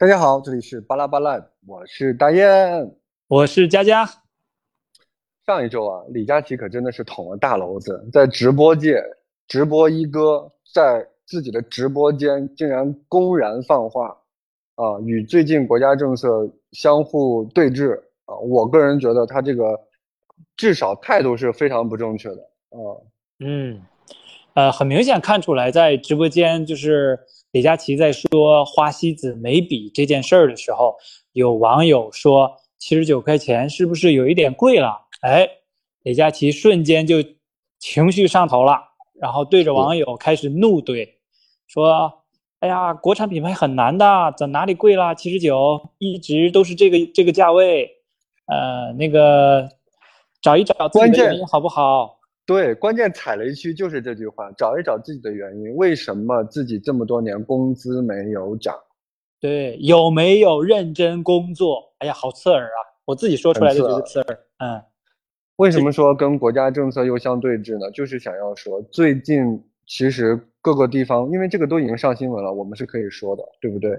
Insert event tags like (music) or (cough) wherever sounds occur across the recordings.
大家好，这里是巴拉巴拉，我是大雁，我是佳佳。上一周啊，李佳琦可真的是捅了大娄子，在直播界直播一哥，在自己的直播间竟然公然放话，啊，与最近国家政策相互对峙啊。我个人觉得他这个至少态度是非常不正确的啊。嗯，呃，很明显看出来，在直播间就是李佳琦在说花西子眉笔这件事儿的时候，有网友说七十九块钱是不是有一点贵了？哎，李佳琦瞬间就情绪上头了，然后对着网友开始怒怼，说：“哎呀，国产品牌很难的，怎哪里贵了？七十九一直都是这个这个价位，呃，那个找一找自己的原因好不好？”对，关键踩雷区就是这句话，找一找自己的原因，为什么自己这么多年工资没有涨？对，有没有认真工作？哎呀，好刺耳啊！我自己说出来就觉得刺耳，嗯。为什么说跟国家政策又相对峙呢？就是想要说，最近其实各个地方，因为这个都已经上新闻了，我们是可以说的，对不对？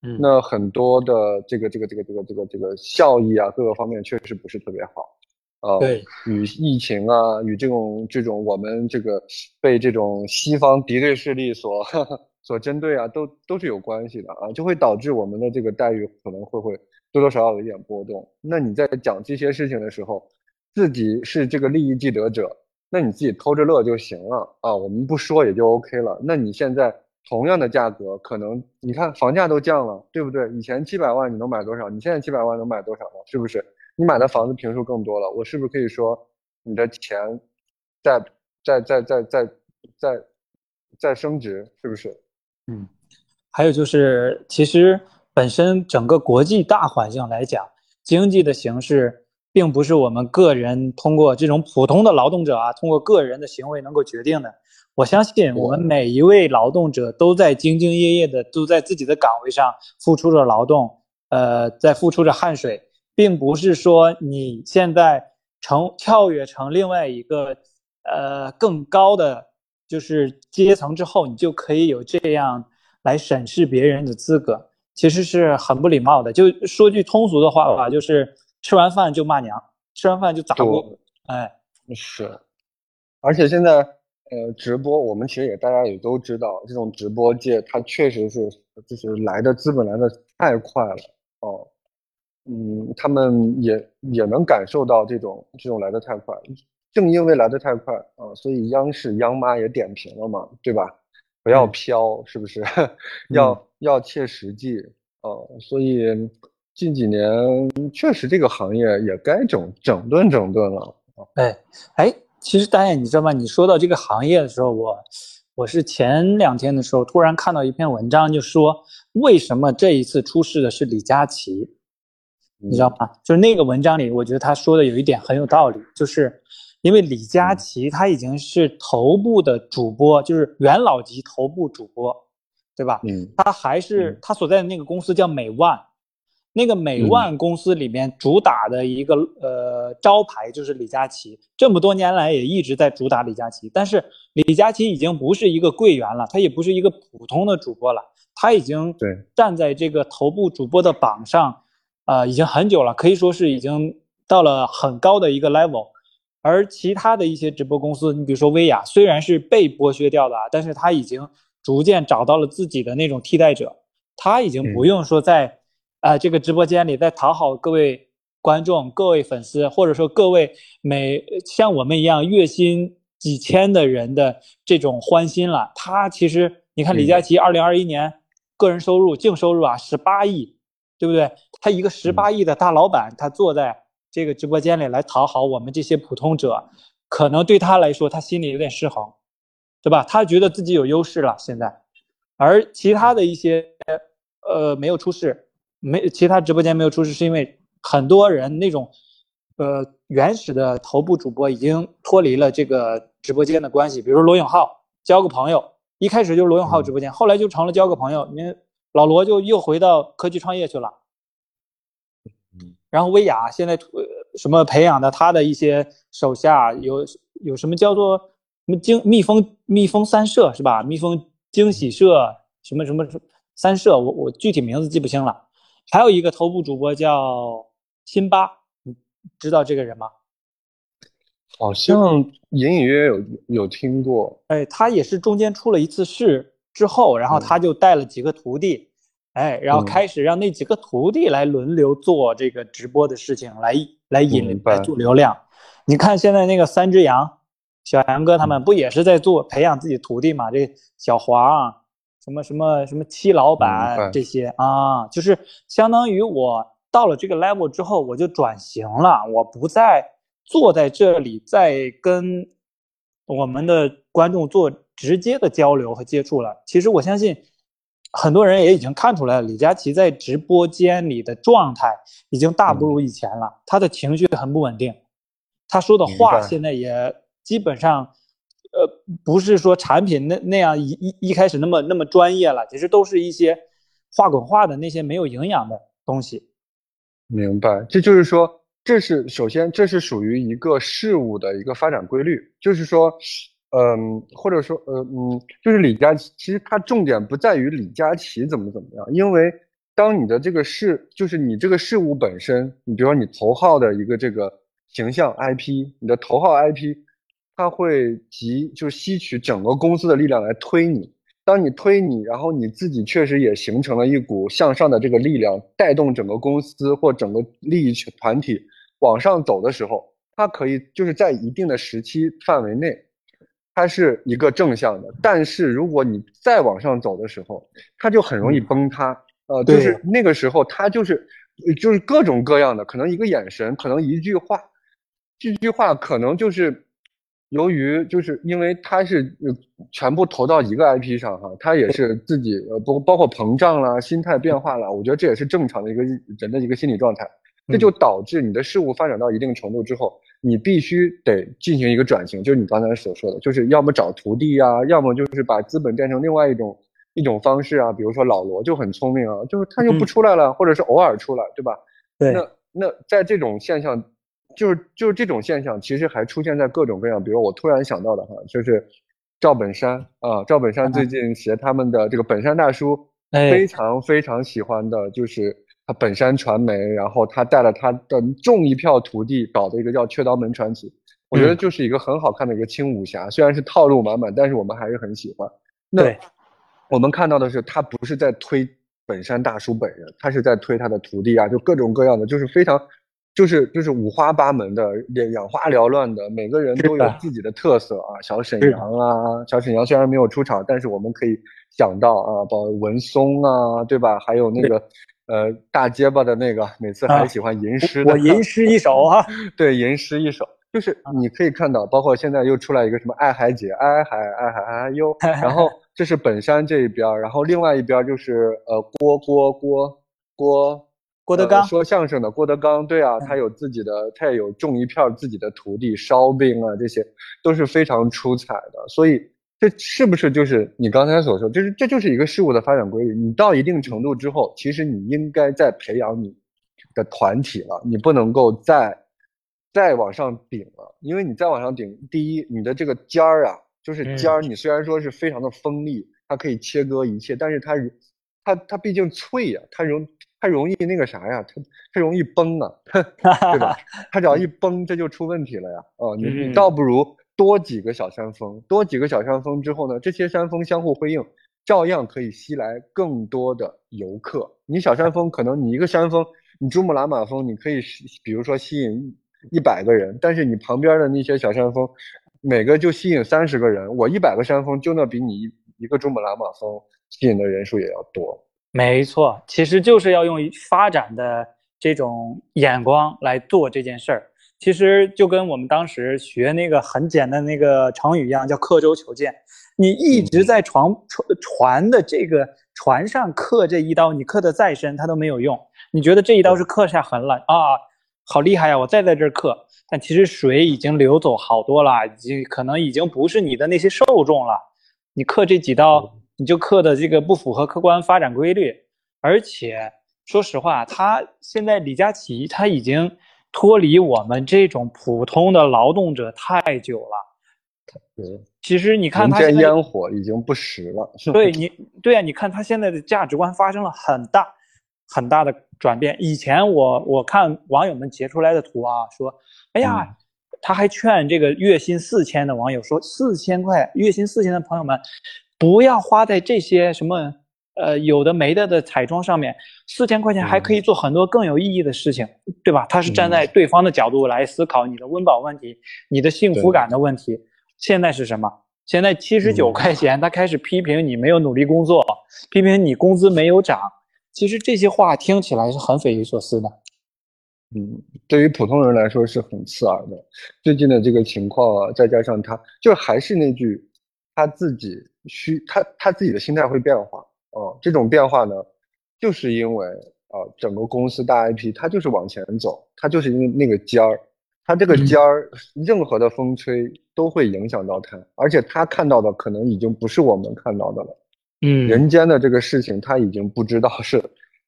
嗯。那很多的这个这个这个这个这个这个效益啊，各个方面确实不是特别好。呃，对。与疫情啊，与这种这种我们这个被这种西方敌对势力所 (laughs) 所针对啊，都都是有关系的啊，就会导致我们的这个待遇可能会会多多少少有一点波动。那你在讲这些事情的时候，自己是这个利益既得者，那你自己偷着乐就行了啊，我们不说也就 OK 了。那你现在同样的价格，可能你看房价都降了，对不对？以前七百万你能买多少？你现在七百万能买多少了？是不是？你买的房子平数更多了，我是不是可以说你的钱在在在在在在在升值？是不是？嗯，还有就是，其实本身整个国际大环境来讲，经济的形势。并不是我们个人通过这种普通的劳动者啊，通过个人的行为能够决定的。我相信我们每一位劳动者都在兢兢业业的，都在自己的岗位上付出着劳动，呃，在付出着汗水，并不是说你现在成跳跃成另外一个呃更高的就是阶层之后，你就可以有这样来审视别人的资格，其实是很不礼貌的。就说句通俗的话吧，就是。吃完饭就骂娘，吃完饭就砸锅，哎，是，而且现在，呃，直播我们其实也大家也都知道，这种直播界它确实是就是来的资本来的太快了哦，嗯，他们也也能感受到这种这种来的太快，正因为来的太快啊，所以央视央妈也点评了嘛，对吧？不要飘，是不是？(laughs) 要要切实际啊，所以。近几年确实这个行业也该整整顿整顿了哎哎，其实大爷你知道吗？你说到这个行业的时候，我我是前两天的时候突然看到一篇文章，就说为什么这一次出事的是李佳琦，你知道吗？就是那个文章里，我觉得他说的有一点很有道理，就是因为李佳琦他已经是头部的主播，就是元老级头部主播，对吧？嗯，他还是他所在的那个公司叫美万。那个美万公司里面主打的一个呃招牌就是李佳琦，这么多年来也一直在主打李佳琦。但是李佳琦已经不是一个柜员了，他也不是一个普通的主播了，他已经对站在这个头部主播的榜上，呃，已经很久了，可以说是已经到了很高的一个 level。而其他的一些直播公司，你比如说薇娅，虽然是被剥削掉的，但是他已经逐渐找到了自己的那种替代者，他已经不用说在。啊，这个直播间里在讨好各位观众、各位粉丝，或者说各位每像我们一样月薪几千的人的这种欢心了。他其实，你看李佳琦二零二一年个人收入净收入啊十八亿，对不对？他一个十八亿的大老板，他坐在这个直播间里来讨好我们这些普通者，可能对他来说，他心里有点失衡，对吧？他觉得自己有优势了现在，而其他的一些呃没有出事。没，其他直播间没有出事，是因为很多人那种，呃，原始的头部主播已经脱离了这个直播间的关系。比如罗永浩交个朋友，一开始就是罗永浩直播间，后来就成了交个朋友。你老罗就又回到科技创业去了。然后薇娅现在什么培养的他的一些手下有有什么叫做什么惊蜜蜂蜜蜂三社是吧？蜜蜂惊喜社什么什么三社，我我具体名字记不清了。还有一个头部主播叫辛巴，你知道这个人吗？好像隐隐约约有有听过。哎，他也是中间出了一次事之后，然后他就带了几个徒弟，哎，然后开始让那几个徒弟来轮流做这个直播的事情，来来引来做流量。你看现在那个三只羊，小杨哥他们不也是在做培养自己徒弟嘛？这小黄，什么什么什么七老板这些啊，就是相当于我到了这个 level 之后，我就转型了，我不再。坐在这里，再跟我们的观众做直接的交流和接触了。其实我相信，很多人也已经看出来了，李佳琦在直播间里的状态已经大不如以前了。他的情绪很不稳定，他说的话现在也基本上，呃，不是说产品那那样一一一开始那么那么专业了，其实都是一些话滚话的那些没有营养的东西。明白，这就是说。这是首先，这是属于一个事物的一个发展规律，就是说，嗯，或者说，呃，嗯，就是李佳琦，其实它重点不在于李佳琦怎么怎么样，因为当你的这个事，就是你这个事物本身，你比如说你头号的一个这个形象 IP，你的头号 IP，它会集就是吸取整个公司的力量来推你。当你推你，然后你自己确实也形成了一股向上的这个力量，带动整个公司或整个利益团体往上走的时候，它可以就是在一定的时期范围内，它是一个正向的。但是如果你再往上走的时候，它就很容易崩塌。呃，就是那个时候，它就是就是各种各样的，可能一个眼神，可能一句话，这句话可能就是。由于就是因为他是全部投到一个 IP 上哈，他也是自己呃包包括膨胀啦、心态变化了，我觉得这也是正常的一个人的一个心理状态。这就导致你的事物发展到一定程度之后，你必须得进行一个转型，就是你刚才所说的，就是要么找徒弟啊，要么就是把资本变成另外一种一种方式啊。比如说老罗就很聪明啊，就是他就不出来了，或者是偶尔出来，对吧？对。那那在这种现象。就是就是这种现象，其实还出现在各种各样。比如我突然想到的哈，就是赵本山啊，赵本山最近携他们的这个本山大叔，非常非常喜欢的，就是他本山传媒，然后他带了他的众一票徒弟搞的一个叫《雀刀门传奇》，我觉得就是一个很好看的一个轻武侠，虽然是套路满满，但是我们还是很喜欢。那我们看到的是，他不是在推本山大叔本人，他是在推他的徒弟啊，就各种各样的，就是非常。就是就是五花八门的，眼眼花缭乱的，每个人都有自己的特色啊。小沈阳啊，小沈阳虽然没有出场，但是我们可以想到啊，包文松啊，对吧？还有那个呃大结巴的那个，每次还喜欢吟诗的。我吟诗一首啊。(laughs) 对，吟诗一首，就是你可以看到，包括现在又出来一个什么爱海姐，爱海爱海爱哟。(laughs) 然后这是本山这一边，然后另外一边就是呃郭郭郭郭。郭德纲说相声的郭德纲，对啊，他有自己的，他也有种一片自己的徒弟，烧饼啊，这些都是非常出彩的。所以这是不是就是你刚才所说，就是这就是一个事物的发展规律？你到一定程度之后，其实你应该在培养你的团体了，你不能够再再往上顶了，因为你再往上顶，第一，你的这个尖儿啊，就是尖儿，你虽然说是非常的锋利，它可以切割一切，但是它它它毕竟脆呀，它容。它容易那个啥呀，它它容易崩啊，(laughs) 对吧？它只要一崩，这就出问题了呀。哦，你你倒不如多几个小山峰，多几个小山峰之后呢，这些山峰相互辉映，照样可以吸来更多的游客。你小山峰可能你一个山峰，你珠穆朗玛峰你可以比如说吸引一百个人，但是你旁边的那些小山峰，每个就吸引三十个人，我一百个山峰就那比你一个珠穆朗玛峰吸引的人数也要多。没错，其实就是要用发展的这种眼光来做这件事儿。其实就跟我们当时学那个很简单那个成语一样，叫刻舟求剑。你一直在船船船的这个船上刻这一刀，你刻的再深，它都没有用。你觉得这一刀是刻下痕了啊？好厉害呀！我再在这儿刻，但其实水已经流走好多了，已经可能已经不是你的那些受众了。你刻这几刀。你就刻的这个不符合客观发展规律，而且说实话，他现在李佳琦他已经脱离我们这种普通的劳动者太久了。对，其实你看他人间烟火已经不实了。(laughs) 对你，对啊，你看他现在的价值观发生了很大，很大的转变。以前我我看网友们截出来的图啊，说，哎呀，他还劝这个月薪四千的网友说，四千块月薪四千的朋友们，不要花在这些什么呃有的没的的彩妆上面，四千块钱还可以做很多更有意义的事情，对吧？他是站在对方的角度来思考你的温饱问题，你的幸福感的问题。现在是什么？现在七十九块钱，他开始批评你没有努力工作，批评你工资没有涨。其实这些话听起来是很匪夷所思的。嗯，对于普通人来说是很刺耳的。最近的这个情况啊，再加上他，就还是那句，他自己需他他自己的心态会变化。哦，这种变化呢，就是因为啊，整个公司大 IP 它就是往前走，它就是因为那个尖儿。它这个尖儿，任何的风吹都会影响到它，而且它看到的可能已经不是我们看到的了。嗯，人间的这个事情它已经不知道是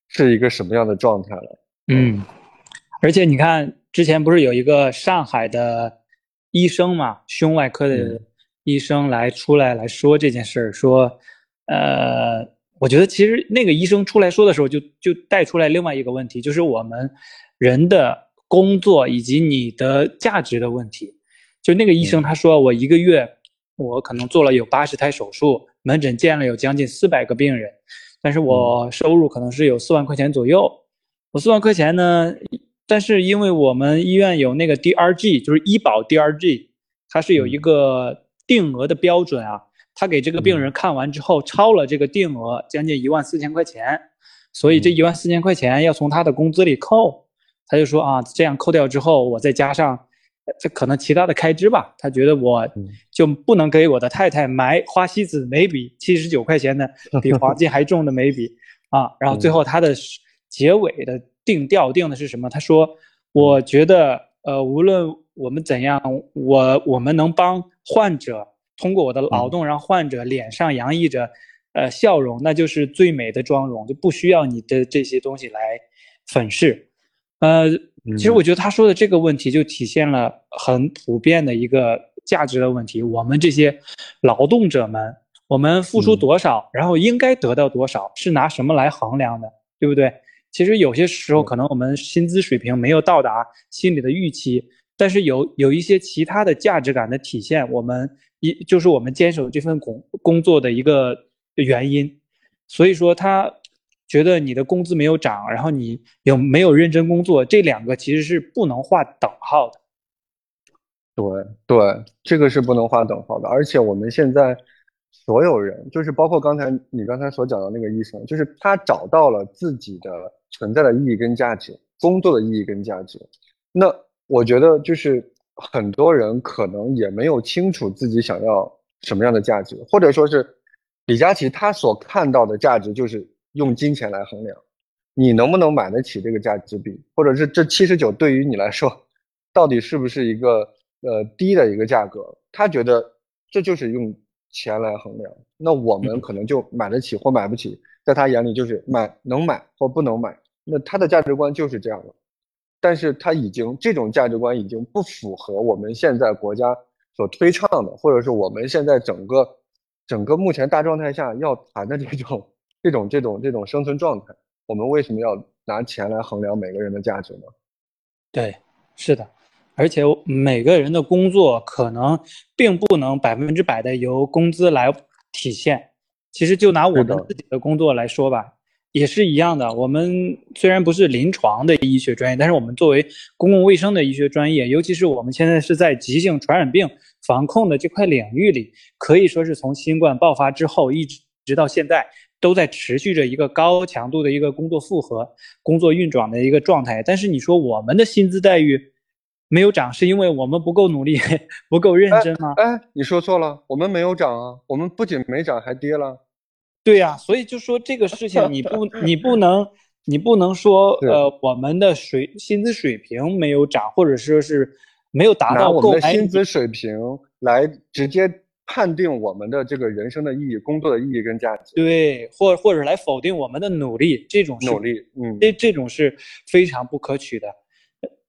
是一个什么样的状态了。嗯，而且你看，之前不是有一个上海的医生嘛，胸外科的医生来出来来说这件事儿，说，呃，我觉得其实那个医生出来说的时候，就就带出来另外一个问题，就是我们人的。工作以及你的价值的问题，就那个医生他说，我一个月我可能做了有八十台手术，门诊见了有将近四百个病人，但是我收入可能是有四万块钱左右。我四万块钱呢，但是因为我们医院有那个 DRG，就是医保 DRG，它是有一个定额的标准啊，他给这个病人看完之后超了这个定额将近一万四千块钱，所以这一万四千块钱要从他的工资里扣。他就说啊，这样扣掉之后，我再加上这可能其他的开支吧。他觉得我就不能给我的太太买花西子眉笔，七十九块钱的，(laughs) 比黄金还重的眉笔啊。然后最后他的结尾的定调定的是什么？他说，我觉得呃，无论我们怎样，我我们能帮患者通过我的劳动让患者脸上洋溢着呃笑容，那就是最美的妆容，就不需要你的这些东西来粉饰。呃，其实我觉得他说的这个问题就体现了很普遍的一个价值的问题。我们这些劳动者们，我们付出多少，然后应该得到多少，是拿什么来衡量的，对不对？其实有些时候可能我们薪资水平没有到达心里的预期，但是有有一些其他的价值感的体现，我们一就是我们坚守这份工工作的一个原因。所以说他。觉得你的工资没有涨，然后你有没有认真工作？这两个其实是不能画等号的。对对，这个是不能画等号的。而且我们现在所有人，就是包括刚才你刚才所讲的那个医生，就是他找到了自己的存在的意义跟价值，工作的意义跟价值。那我觉得就是很多人可能也没有清楚自己想要什么样的价值，或者说是李佳琦他所看到的价值就是。用金钱来衡量，你能不能买得起这个价值币，或者是这七十九对于你来说，到底是不是一个呃低的一个价格？他觉得这就是用钱来衡量，那我们可能就买得起或买不起，在他眼里就是买能买或不能买，那他的价值观就是这样的。但是他已经这种价值观已经不符合我们现在国家所推倡的，或者是我们现在整个整个目前大状态下要谈的这种。这种这种这种生存状态，我们为什么要拿钱来衡量每个人的价值呢？对，是的，而且每个人的工作可能并不能百分之百的由工资来体现。其实就拿我们自己的工作来说吧，也是一样的。我们虽然不是临床的医学专业，但是我们作为公共卫生的医学专业，尤其是我们现在是在急性传染病防控的这块领域里，可以说是从新冠爆发之后一直直到现在。都在持续着一个高强度的一个工作负荷、工作运转的一个状态。但是你说我们的薪资待遇没有涨，是因为我们不够努力、(laughs) 不够认真吗？哎，你说错了，我们没有涨啊，我们不仅没涨，还跌了。对呀，所以就说这个事情，你不，你不能，(laughs) 你不能说，呃，我们的水薪资水平没有涨，或者说是没有达到我们的薪资水平来直接。判定我们的这个人生的意义、工作的意义跟价值，对，或或者来否定我们的努力，这种努力，嗯，这这种是非常不可取的，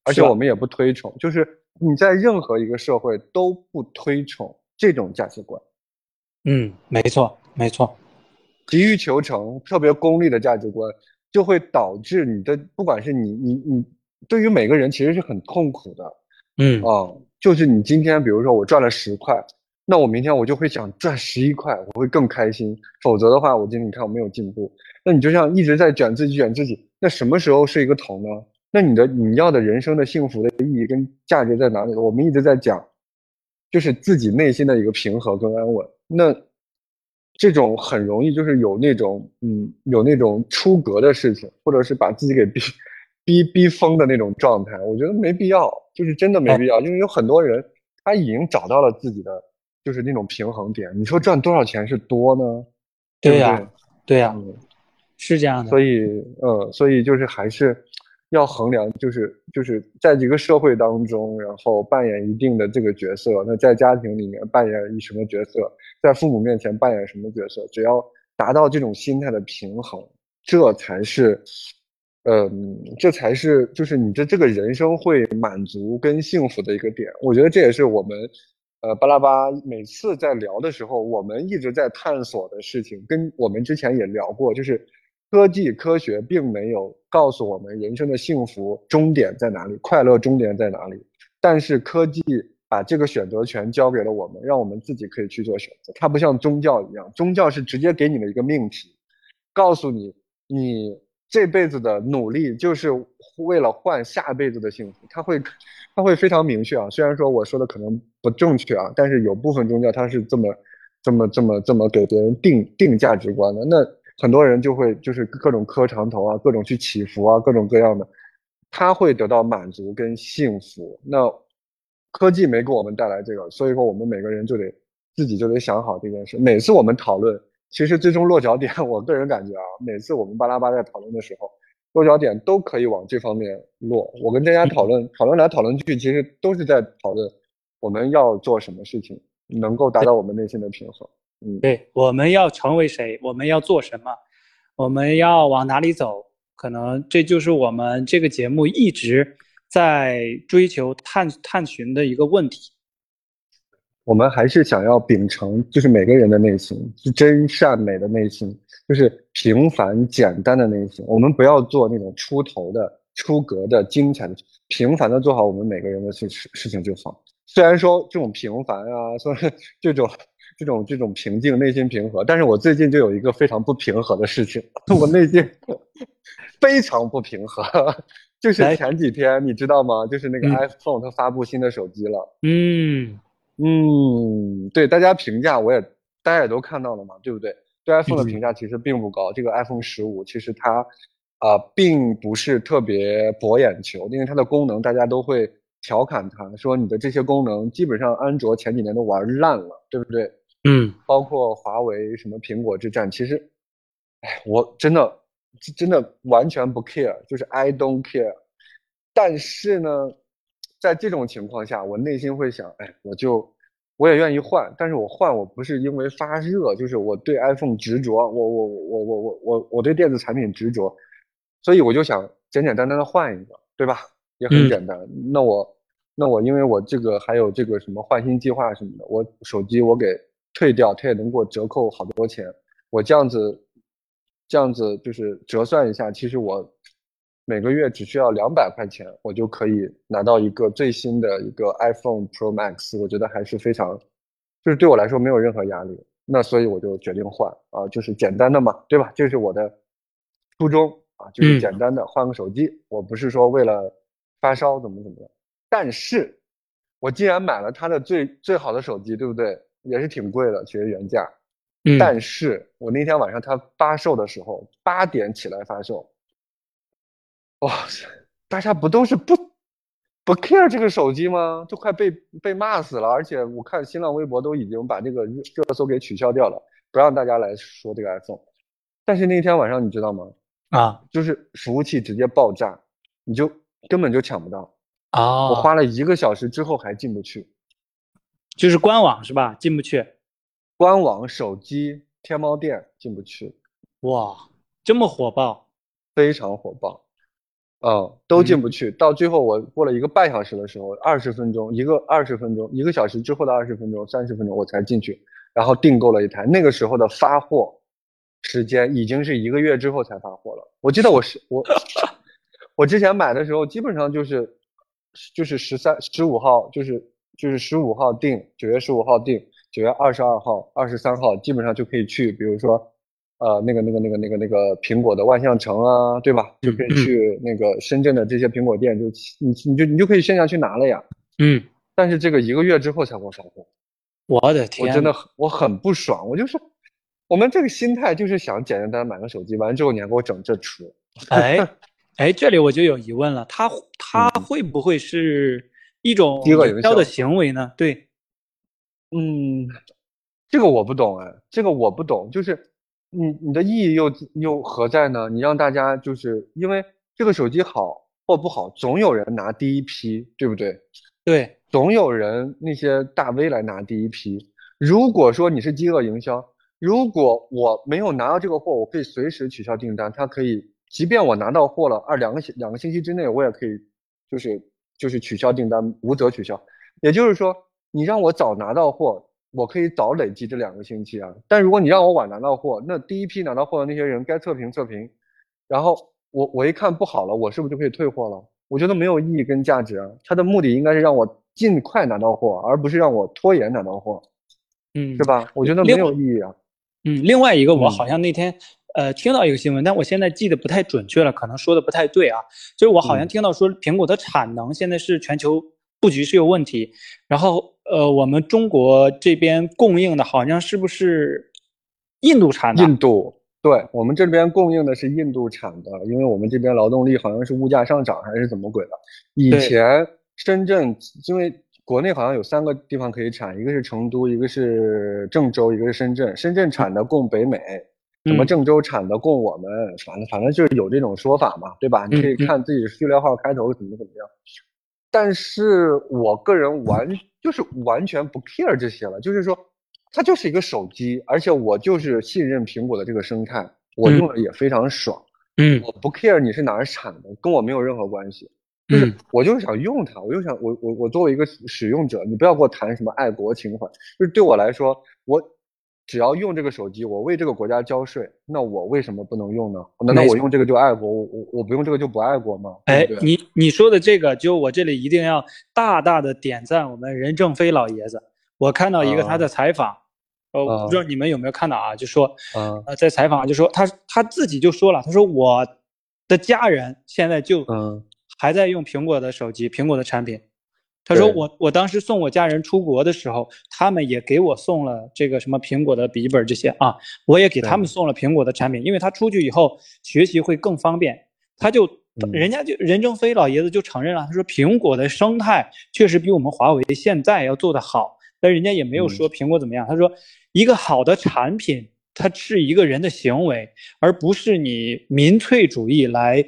而且我们也不推崇，就是你在任何一个社会都不推崇这种价值观，嗯，没错，没错，急于求成、特别功利的价值观，就会导致你的不管是你你你，对于每个人其实是很痛苦的，嗯啊，就是你今天比如说我赚了十块，那我明天我就会想赚十一块，我会更开心。否则的话，我今天你看我没有进步，那你就像一直在卷自己卷自己，那什么时候是一个头呢？那你的你要的人生的幸福的意义跟价值在哪里？我们一直在讲，就是自己内心的一个平和跟安稳。那这种很容易就是有那种嗯有那种出格的事情，或者是把自己给逼逼逼疯的那种状态，我觉得没必要，就是真的没必要，因为有很多人他已经找到了自己的就是那种平衡点。你说赚多少钱是多呢？对呀、不对？对呀、嗯是这样的。所以，呃，所以就是还是要衡量，就是就是在这个社会当中，然后扮演一定的这个角色。那在家庭里面扮演一什么角色，在父母面前扮演什么角色，只要达到这种心态的平衡，这才是，嗯，这才是就是你这这个人生会满足跟幸福的一个点。我觉得这也是我们。呃，巴拉巴每次在聊的时候，我们一直在探索的事情，跟我们之前也聊过，就是科技科学并没有告诉我们人生的幸福终点在哪里，快乐终点在哪里。但是科技把这个选择权交给了我们，让我们自己可以去做选择。它不像宗教一样，宗教是直接给你的一个命题，告诉你你这辈子的努力就是为了换下辈子的幸福。它会，它会非常明确啊。虽然说我说的可能不正确啊，但是有部分宗教它是这么、这么、这么、这么给别人定定价值观的。那很多人就会就是各种磕长头啊，各种去祈福啊，各种各样的，他会得到满足跟幸福。那科技没给我们带来这个，所以说我们每个人就得自己就得想好这件事。每次我们讨论，其实最终落脚点，(laughs) 我个人感觉啊，每次我们巴拉巴在讨论的时候，落脚点都可以往这方面落。我跟大家讨论，讨论来讨论去，其实都是在讨论我们要做什么事情，能够达到我们内心的平衡。嗯，对，我们要成为谁？我们要做什么？我们要往哪里走？可能这就是我们这个节目一直在追求探探寻的一个问题。我们还是想要秉承，就是每个人的内心是真善美的内心，就是平凡简单的内心。我们不要做那种出头的、出格的、精彩的，平凡的做好我们每个人的事事情就好。虽然说这种平凡啊，(laughs) 说这种这种这种平静，内心平和，但是我最近就有一个非常不平和的事情，(laughs) 我内心 (laughs) 非常不平和。就是前几天你知道吗？就是那个嗯 iPhone 它发布新的手机了。嗯嗯，对，大家评价我也大家也都看到了嘛，对不对？对 iPhone 的嗯评价其实并不高。这个 iPhone 十五其实它啊、并不是特别博眼球，因为它的功能大家都会调侃它，说你的这些功能基本上安卓前几年都玩烂了，对不对？嗯包括华为什么苹果之战，其实，哎，我真的真的完全不 care，就是 I don't care。但是呢，在这种情况下，我内心会想，哎，我就我也愿意换，但是我换我不是因为发热，就是我对 iPhone 执着，我我我我我我我对电子产品执着，所以我就想简简单单的换一个，对吧？也很嗯简单。那我那我因为我这个还有这个什么换新计划什么的，我手机我给退掉，它也能给我折扣好多钱。我这样子这样子就是折算一下，其实我每个月只需要两百块钱，我就可以拿到一个最新的一个 iPhone Pro Max，我觉得还是非常，就是对我来说没有任何压力。那所以我就决定换啊，就是简单的嘛，对吧？这是我的初衷啊，就是嗯简单的换个手机。我不是说为了发烧怎么怎么样，但是我既然买了他的最最好的手机，对不对？也是挺贵的，其实原价。嗯，但是我那天晚上它发售的时候，八点起来发售，哇塞，大家不都是不不 care 这个手机吗？都快被被骂死了。而且我看新浪微博都已经把这个热热搜给取消掉了，不让大家来说这个 iPhone。但是那天晚上你知道吗？啊就是服务器直接爆炸，你就根本就抢不到。我哦，花了一个小时之后还进不去，就是官网是吧？进不去。官网、手机、天猫店进不去。哇，这么火爆。非常火爆，嗯，都进不去。到最后我过了一个半小时的时候，二十分钟，一个二十分钟，一个小时之后的二十分钟、三十分钟我才进去，然后订购了一台。那个时候的发货时间，已经是一个月之后才发货了。我记得我是我 (laughs) 我之前买的时候，基本上就是就是十三十五号，就是就是十五号定，九月十五号定，九月二十二号、二十三号基本上就可以去，比如说。呃，那个、那个、那个、那个、那个苹果的万象城啊，对吧？就可以去那个深圳的这些苹果店，就你你就你就可以线下去拿了呀。嗯。但是这个一个月之后才会发货。我的天！我真的我很不爽，我就是我们这个心态就是想简简单单买个手机，完之后你还给我整这出。哎 (laughs) 哎，这里我就有疑问了，他他会不会是一种营销的行为呢？对。嗯，这个我不懂哎，这个我不懂，就是。你你的意义又又何在呢？你让大家就是因为这个手机好或不好，总有人拿第一批，对不对？对，总有人那些大 V 来拿第一批。如果说你是饥饿营销，如果我没有拿到这个货，我可以随时取消订单。它可以，即便我拿到货了，二两个星两个星期之内，我也可以，就是就是取消订单，无责取消。也就是说，你让我早拿到货。我可以早累积这两个星期啊，但如果你让我晚拿到货，那第一批拿到货的那些人该测评测评，然后我我一看不好了，我是不是就可以退货了？我觉得没有意义跟价值啊，它的目的应该是让我尽快拿到货，而不是让我拖延拿到货，嗯，是吧？我觉得没有意义啊。嗯，另外一个我好像那天呃听到一个新闻，但我现在记得不太准确了，可能说的不太对啊，就是我好像听到说苹果的产能现在是全球布局是有问题，然后。呃，我们中国这边供应的好像是不是印度产的？印度，对我们这边供应的是印度产的，因为我们这边劳动力好像是物价上涨还是怎么鬼的？以前深圳，因为国内好像有三个地方可以产，一个是成都，一个是郑州，一个是深圳。深圳产的供北美，什么郑州产的供我们，反正反正就是有这种说法嘛，对吧？你可以看自己序列号开头怎么怎么样。但是我个人完就是完全不 care 这些了，就是说，它就是一个手机，而且我就是信任苹果的这个生态，我用的也非常爽。嗯，我不 care 你是哪儿产的，跟我没有任何关系。就是我就是想用它，我就想我我我作为一个使用者，你不要跟我谈什么爱国情怀，就是对我来说，我。只要用这个手机，我为这个国家交税，那我为什么不能用呢？难道我用这个就爱国？我我我不用这个就不爱国吗？哎，你你说的这个，就我这里一定要大大的点赞我们任正非老爷子。我看到一个他的采访，呃，我不知道你们有没有看到啊？就说，呃，在采访就说他他自己就说了，他说我的家人现在就还在用苹果的手机，苹果的产品。他说我我当时送我家人出国的时候，他们也给我送了这个什么苹果的笔记本这些啊，我也给他们送了苹果的产品，因为他出去以后学习会更方便。他就人家就任正非老爷子就承认了，他说苹果的生态确实比我们华为现在要做得好，但人家也没有说苹果怎么样。他说一个好的产品，它是一个人的行为，而不是你民粹主义来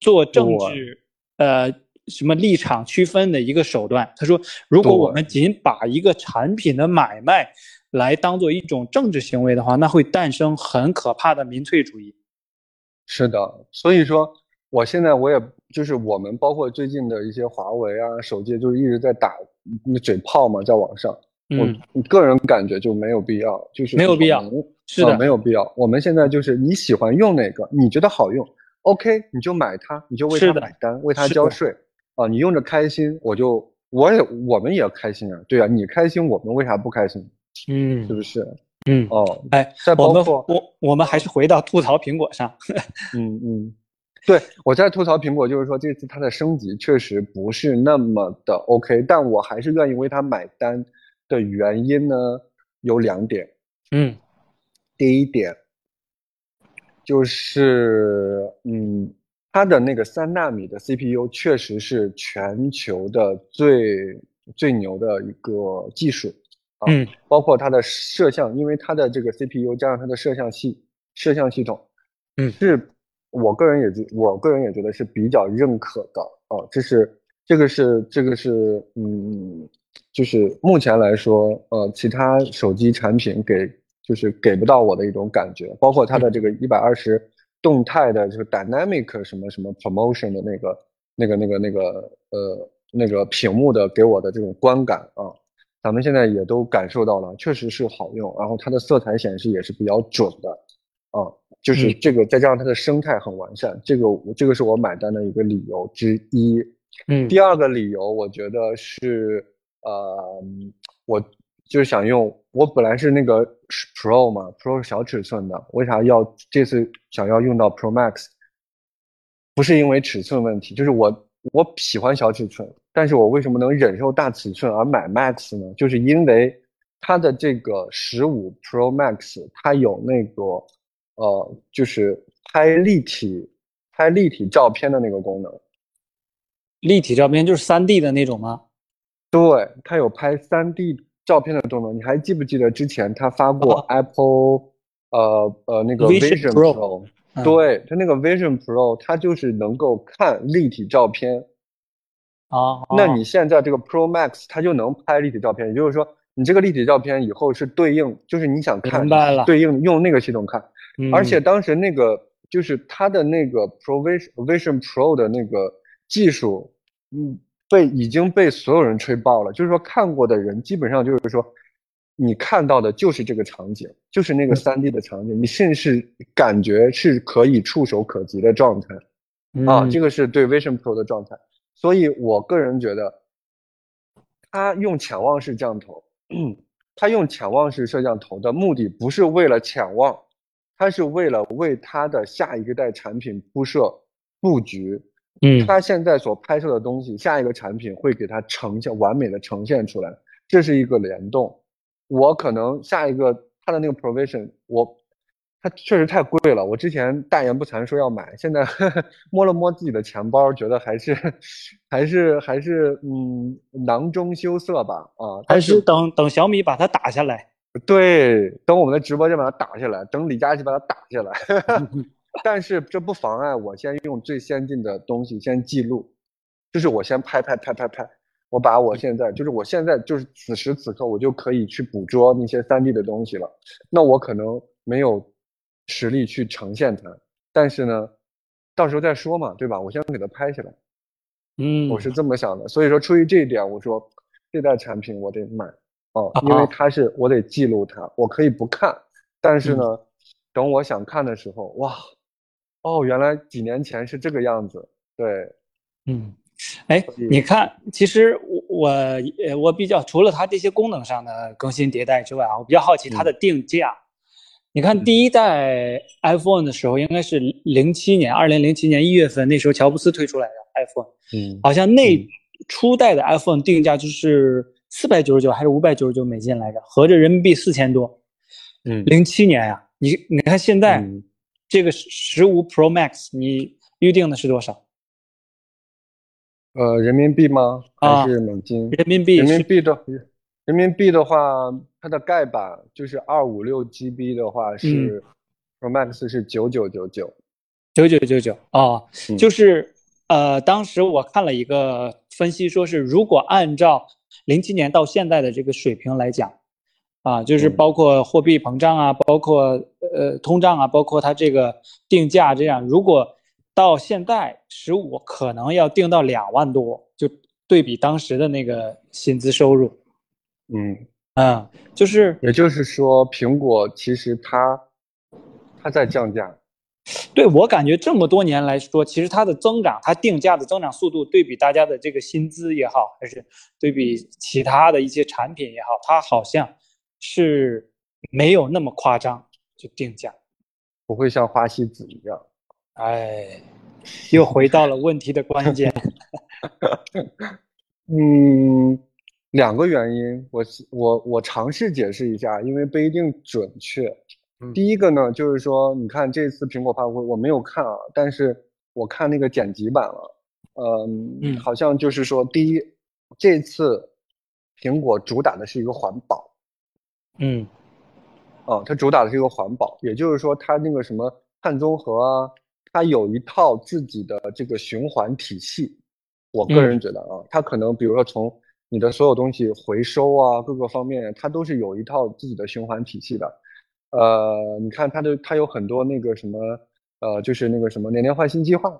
做政治呃。什么立场区分的一个手段？他说，如果我们仅把一个产品的买卖来当做一种政治行为的话，那会诞生很可怕的民粹主义。是的，所以说，我现在我也就是我们包括最近的一些华为啊手机，就是一直在打那嘴炮嘛，在网上。我个人感觉就没有必要，就是没有必要，是的，没有必要。我们现在就是你喜欢用哪个，你觉得好用，OK，你就买它，你就为它买单，为它交税。啊，你用着开心，我就我也我们也开心啊，对啊，你开心，我们为啥不开心？嗯，是不是？嗯，哦，哎，我们我我们还是回到吐槽苹果上。(laughs) 嗯嗯，对我在吐槽苹果，就是说这次它的升级确实不是那么的 OK，但我还是愿意为它买单的原因呢有两点。嗯，第一点就是嗯。它的那个三纳米的 CPU 确实是全球的最最牛的一个技术啊，嗯，包括它的摄像，因为它的这个 CPU 加上它的摄像系摄像系统，嗯，是我个人也觉，我个人也觉得是比较认可的啊，这是这个是这个是嗯，就是目前来说，呃，其他手机产品给就是给不到我的一种感觉，包括它的这个一百二十。动态的，就是 dynamic 什么什么 promotion 的那个、那个、那个、那个呃那个屏幕的给我的这种观感啊，咱们现在也都感受到了，确实是好用。然后它的色彩显示也是比较准的，啊，就是这个再加上它的生态很完善，这个这个是我买单的一个理由之一。嗯，第二个理由我觉得是呃，我就是想用，我本来是那个 Pro 嘛，Pro 小尺寸的，为啥要这次想要用到 Pro Max？不是因为尺寸问题，就是我我喜欢小尺寸，但是我为什么能忍受大尺寸而买 Max 呢？就是因为它的这个十五 Pro Max，它有那个呃，就是拍立体拍立体照片的那个功能。立体照片就是三 D 的那种吗？对，它有拍三 D 照片的功能。你还记不记得之前他发过 Apple 呃呃那个 Vision Pro？对，它那个 Vision Pro，它就是能够看立体照片。啊，那你现在这个 Pro Max，它就能拍立体照片。也就是说，你这个立体照片以后是对应，就是你想看，对应用那个系统看。而且当时那个就是它的那个 Pro Vision Vision Pro 的那个技术，嗯，被已经被所有人吹爆了。就是说，看过的人基本上就是说。你看到的就是这个场景，就是那个三 D 的场景，你甚至感觉是可以触手可及的状态，啊，这个是对 Vision Pro 的状态。所以我个人觉得，他用潜望式降头，他用潜望式摄像头的目的不是为了潜望，它是为了为它的下一个代产品铺设布局。嗯，他现在所拍摄的东西，下一个产品会给它呈现完美的呈现出来，这是一个联动。我可能下一个他的那个 provision，我它确实太贵了。我之前大言不惭说要买，现在 (laughs) 摸了摸自己的钱包，觉得还是还是还是嗯囊中羞涩吧啊。还是等等小米把它打下来。对，等我们的直播间把它打下来，等李佳琦把它打下来。(laughs) 但是这不妨碍我先用最先进的东西先记录，就是我先拍拍拍拍拍。我把我现在就是我现在就是此时此刻，我就可以去捕捉那些三 D 的东西了。那我可能没有实力去呈现它，但是呢，到时候再说嘛，对吧？我先给它拍下来。嗯，我是这么想的。所以说，出于这一点，我说这代产品我得买哦，因为它是我得记录它。我可以不看，但是呢，等我想看的时候，哇，哦，原来几年前是这个样子。对，嗯。哎，你看，其实我我呃我比较除了它这些功能上的更新迭代之外啊，我比较好奇它的定价。你看第一代 iPhone 的时候，应该是零七年，二零零七年一月份，那时候乔布斯推出来的 iPhone，嗯，好像那初代的 iPhone 定价就是四百九十九还是五百九十九美金来着，合着人民币四千多。嗯，零七年呀，你你看现在这个十五 Pro Max，你预定的是多少？呃，人民币吗？还是美金？人民币。人民币的，人民币的话，它的盖板就是二五六 GB 的话是，Pro Max 是九九九九，九九九九啊，就是呃，当时我看了一个分析，说是如果按照零七年到现在的这个水平来讲，啊，就是包括货币膨胀啊，包括呃通胀啊，包括它这个定价这样，如果。到现在十五可能要定到两万多，就对比当时的那个薪资收入，嗯嗯，就是，也就是说，苹果其实它它在降价。对我感觉这么多年来说，其实它的增长，它定价的增长速度，对比大家的这个薪资也好，还是对比其他的一些产品也好，它好像是没有那么夸张就定价，不会像花西子一样。哎，又回到了问题的关键。(laughs) 嗯，两个原因，我我我尝试解释一下，因为不一定准确。第一个呢，就是说，你看这次苹果发布会，我没有看啊，但是我看那个剪辑版了。嗯，好像就是说，第一，这次苹果主打的是一个环保。嗯，啊，它主打的是一个环保，也就是说，它那个什么碳中和啊。它有一套自己的这个循环体系，我个人觉得啊，它可能比如说从你的所有东西回收啊，各个方面，它都是有一套自己的循环体系的。呃，你看它的它有很多那个什么，呃，就是那个什么年年换新计划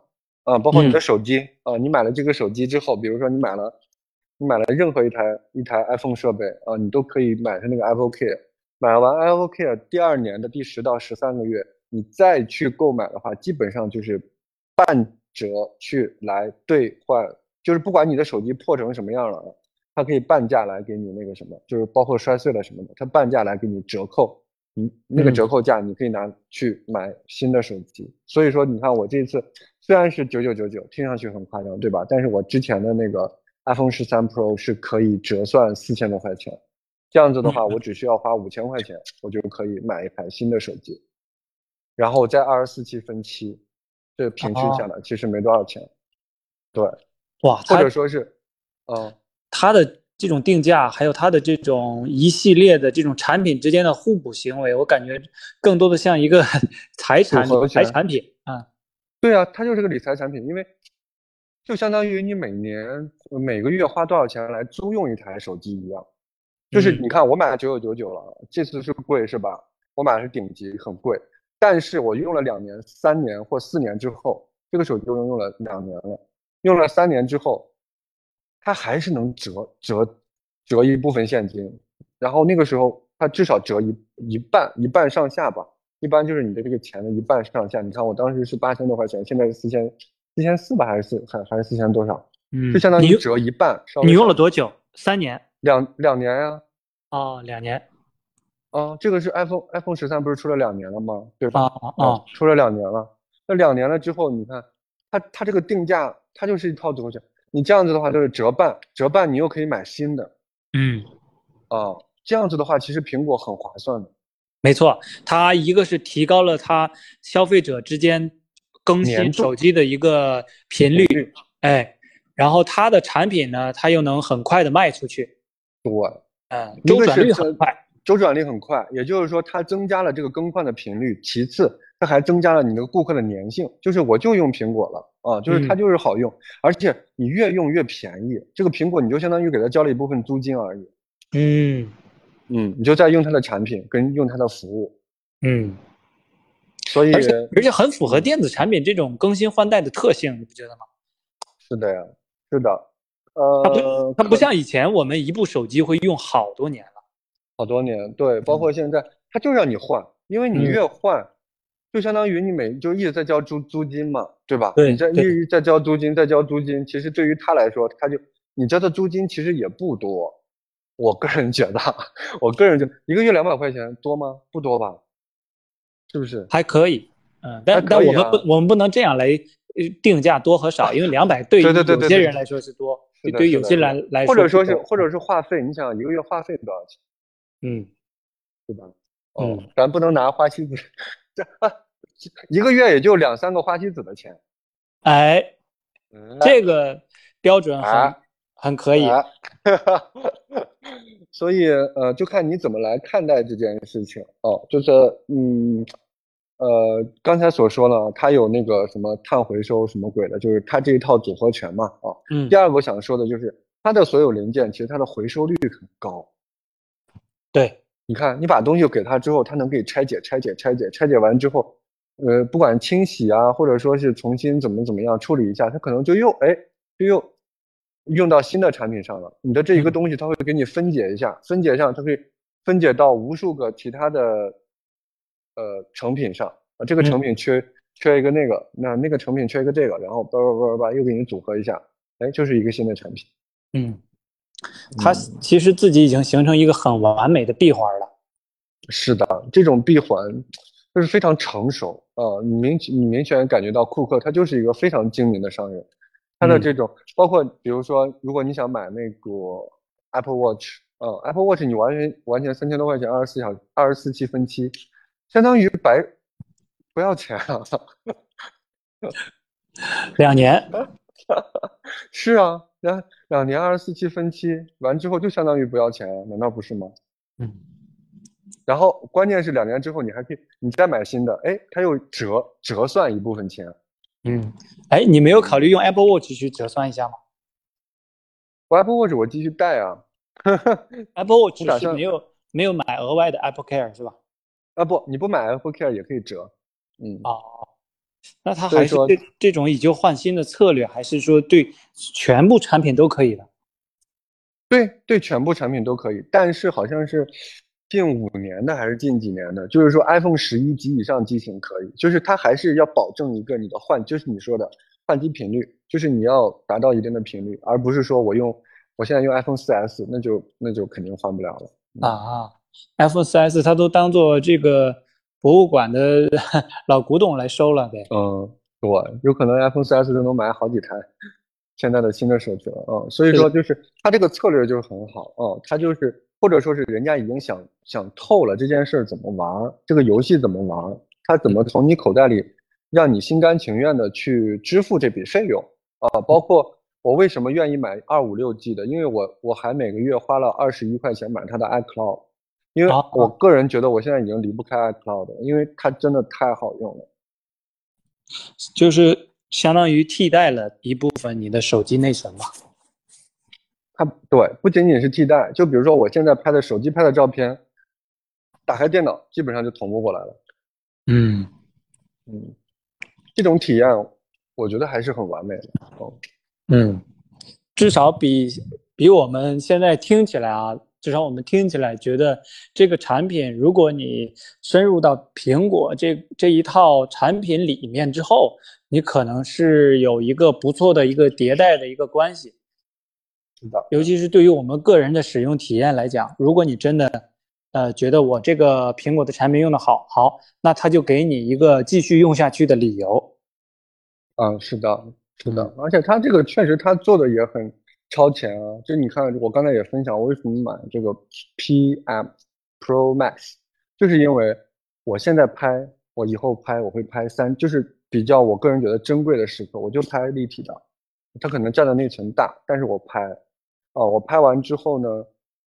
啊，包括你的手机啊，你买了这个手机之后，比如说你买了你买了任何一台一台 iPhone 设备啊，你都可以买上那个 Apple Care，买完 Apple Care 第二年的第十到十三个月。你再去购买的话，基本上就是半折去来兑换，就是不管你的手机破成什么样了，它可以半价来给你那个什么，就是包括摔碎了什么的，它半价来给你折扣，嗯，那个折扣价你可以拿去买新的手机。所以说，你看我这次虽然是九九九九，听上去很夸张，对吧？但是我之前的那个 iPhone 十三 Pro 是可以折算四千多块钱。这样子的话，我只需要花五千块钱，我就可以买一台新的手机，然后再二十四期分期，这平均下来其实没多少钱。对，哇，或者说是，嗯，它的这种定价，还有它的这种一系列的这种产品之间的互补行为，我感觉更多的像一个 (laughs) 财产财产品啊。对啊，它就是个理财产品，因为就相当于你每年每个月花多少钱来租用一台手机一样。就是你看，我买了九九九九了，这次是贵是吧？我买的是顶级，很贵。但是我用了两年、三年或四年之后，这个手机用用了两年了，用了三年之后，它还是能折折折一部分现金。然后那个时候，它至少折一一半一半上下吧，一般就是你的这个钱的一半上下。你看我当时是八千多块钱，现在是四千四千四吧，还是四还还是四千多少？嗯，就相当于折一半。你用了多久？三年。两两年呀，哦，两年，哦，这个是 iPhone iPhone 十三不是出了两年了吗？对吧？啊啊，出了两年了。那两年了之后，你看它它这个定价，它就是一套组合拳。你这样子的话就是折半，折半你又可以买新的。嗯，啊，这样子的话，其实苹果很划算的。没错，它一个是提高了它消费者之间更新手机的一个频率，哎，然后它的产品呢，它又能很快的卖出去。对，嗯，周转率很快，周转率很快，也就是说它增加了这个更换的频率。其次，它还增加了你那个顾客的粘性，就是我就用苹果了啊，就是它就是好用，而且你越用越便宜。这个苹果你就相当于给它交了一部分租金而已。嗯嗯，你就在用它的产品跟用它的服务。嗯，所以而且而且很符合电子产品这种更新换代的特性，你不觉得吗？是的呀，是的。呃，它不像以前，我们一部手机会用好多年了，好多年。对，包括现在，它就让你换，因为你越换，就相当于你每就一直在交租租金嘛，对吧？对，你在一直在交租金，在交租金，其实对于他来说，他就你交的租金其实也不多。我个人觉得，我个人觉得一个月两百块钱多吗？不多吧？是不是？还可以，嗯，但但我们不，我们不能这样来定价多和少，(laughs) 因为两百对于有些人来说是多。对于有些人来说，或者说是，或者是话费，你想一个月话费多少钱？嗯，对吧？哦，咱不能拿花西子，这一个月也就两三个花西子的钱。哎，这个标准很很可以。(laughs) 所以呃，就看你怎么来看待这件事情哦。就是嗯。呃，刚才所说呢，它有那个什么碳回收什么鬼的，就是它这一套组合拳嘛，啊，嗯。第二个我想说的就是它的所有零件，其实它的回收率很高。对，你看，你把东西给它之后，它能给你拆解、拆解、拆解、拆解完之后，呃，不管清洗啊，或者说是重新怎么怎么样处理一下，它可能就又哎，就又用到新的产品上了。你的这一个东西，它会给你分解一下，分解上它可以分解到无数个其他的。呃，成品上啊，这个成品缺缺一个那个，那那个成品缺一个这个，然后叭叭叭叭叭又给你组合一下，哎，就是一个新的产品。嗯，它其实自己已经形成一个很完美的闭环了。是的，这种闭环就是非常成熟啊，你明你明显感觉到库克他就是一个非常精明的商人，他的这种包括比如说，如果你想买那个 Apple Watch，呃，Apple Watch 你完全完全三千多块钱，二十四小二十四期分期。相当于白不要钱啊！(laughs) 两年，是啊，两两年二十四期分期完之后就相当于不要钱啊，难道不是吗？嗯。然后关键是两年之后你还可以你再买新的，哎，它又折折算一部分钱。嗯，哎，你没有考虑用 Apple Watch 去折算一下吗？我 Apple Watch 我继续戴啊。(laughs) Apple Watch 是没有没有买额外的 Apple Care 是吧？啊不，你不买 Apple Care 也可以折，嗯哦，那他还是这这种以旧换新的策略，还是说对全部产品都可以的？对对，全部产品都可以，但是好像是近五年的还是近几年的？就是说 iPhone 十一及以上机型可以，就是它还是要保证一个你的换，就是你说的换机频率，就是你要达到一定的频率，而不是说我用我现在用 iPhone 四 S，那就那就肯定换不了了啊。iPhone 4S 它都当做这个博物馆的 (laughs) 老古董来收了，对。嗯，对，有可能 iPhone 4S 都能买好几台现在的新的手机了，嗯，所以说就是它这个策略就是很好，嗯，它就是。或者说是人家已经想想透了这件事怎么玩，这个游戏怎么玩，它怎么从你口袋里让你心甘情愿的去支付这笔费用啊？包括我为什么愿意买二五六 G 的，因为我我还每个月花了二十一块钱买它的 iCloud，因为我个人觉得我现在已经离不开 iCloud，因为它真的太好用了，就是相当于替代了一部分你的手机内存吧。它对，不仅仅是替代，就比如说我现在拍的手机拍的照片，打开电脑基本上就同步过来了。嗯嗯，这种体验我觉得还是很完美的。哦，嗯，至少比比我们现在听起来啊，至少我们听起来觉得这个产品，如果你深入到苹果这这一套产品里面之后，你可能是有一个不错的一个迭代的一个关系。是的尤其是对于我们个人的使用体验来讲，如果你真的，呃，觉得我这个苹果的产品用的好，好，那他就给你一个继续用下去的理由。嗯，是的，是的，而且他这个确实他做的也很超前啊。就你看，我刚才也分享，我为什么买这个 PM Pro Max，就是因为我现在拍，我以后拍我会拍三，就是比较我个人觉得珍贵的时刻，我就拍立体的，它可能占的内存大，但是我拍。哦，我拍完之后呢，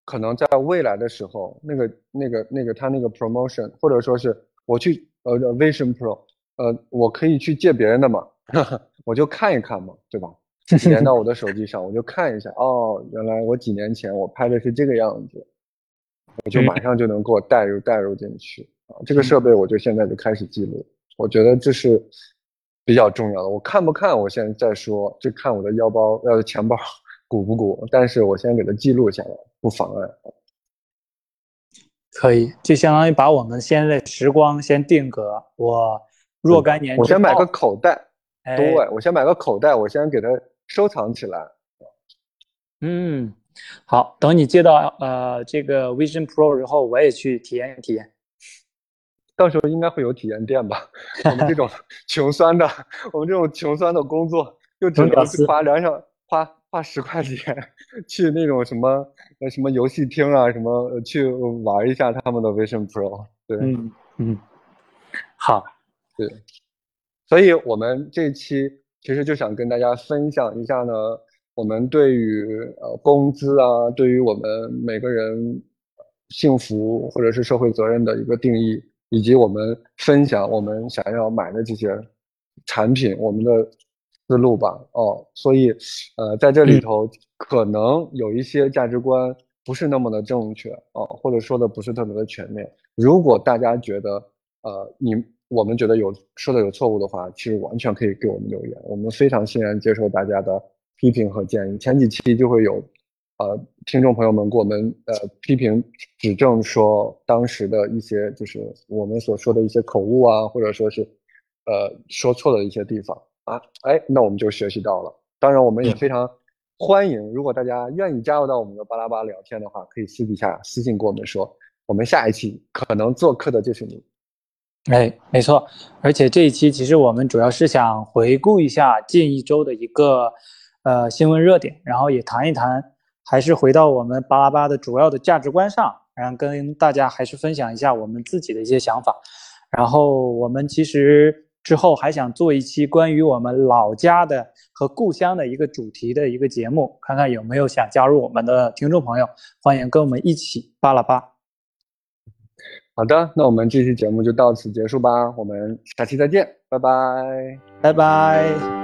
可能在未来的时候，那个、那个、那个，他那个 promotion，或者说是我去呃 Vision Pro，呃，我可以去借别人的嘛，(laughs) 我就看一看嘛，对吧？连 (laughs) 到我的手机上，我就看一下，哦，原来我几年前我拍的是这个样子，我就马上就能给我带入带入进去啊。这个设备我就现在就开始记录，我觉得这是比较重要的。我看不看，我现在再说，就看我的腰包呃钱包。鼓不鼓？但是我先给它记录下来，不妨碍。可以，就相当于把我们现在时光先定格。我若干年，我先买个口袋。对，我先买个口袋，我先给它收藏起来。嗯，好，等你接到呃这个 Vision Pro 之后，我也去体验体验。到时候应该会有体验店吧？我们这种 (laughs) 穷酸的，我们这种穷酸的工作，就只能花两小花。花十块钱去那种什么呃什么游戏厅啊，什么去玩一下他们的 Vision Pro。对，嗯嗯，好，对，所以我们这期其实就想跟大家分享一下呢，我们对于呃工资啊，对于我们每个人幸福或者是社会责任的一个定义，以及我们分享我们想要买的这些产品，我们的。思路吧，哦，所以，呃，在这里头可能有一些价值观不是那么的正确，哦，或者说的不是特别的全面。如果大家觉得，呃，你我们觉得有说的有错误的话，其实完全可以给我们留言，我们非常欣然接受大家的批评和建议。前几期就会有，呃，听众朋友们给我们呃批评指正，说当时的一些就是我们所说的一些口误啊，或者说是，呃，说错的一些地方。啊，哎，那我们就学习到了。当然，我们也非常欢迎，如果大家愿意加入到我们的巴拉巴聊天的话，可以私底下私信跟我们说。我们下一期可能做客的就是你。哎，没错。而且这一期其实我们主要是想回顾一下近一周的一个呃新闻热点，然后也谈一谈，还是回到我们巴拉巴的主要的价值观上，然后跟大家还是分享一下我们自己的一些想法。然后我们其实。之后还想做一期关于我们老家的和故乡的一个主题的一个节目，看看有没有想加入我们的听众朋友，欢迎跟我们一起扒拉扒。好的，那我们这期节目就到此结束吧，我们下期再见，拜拜，拜拜。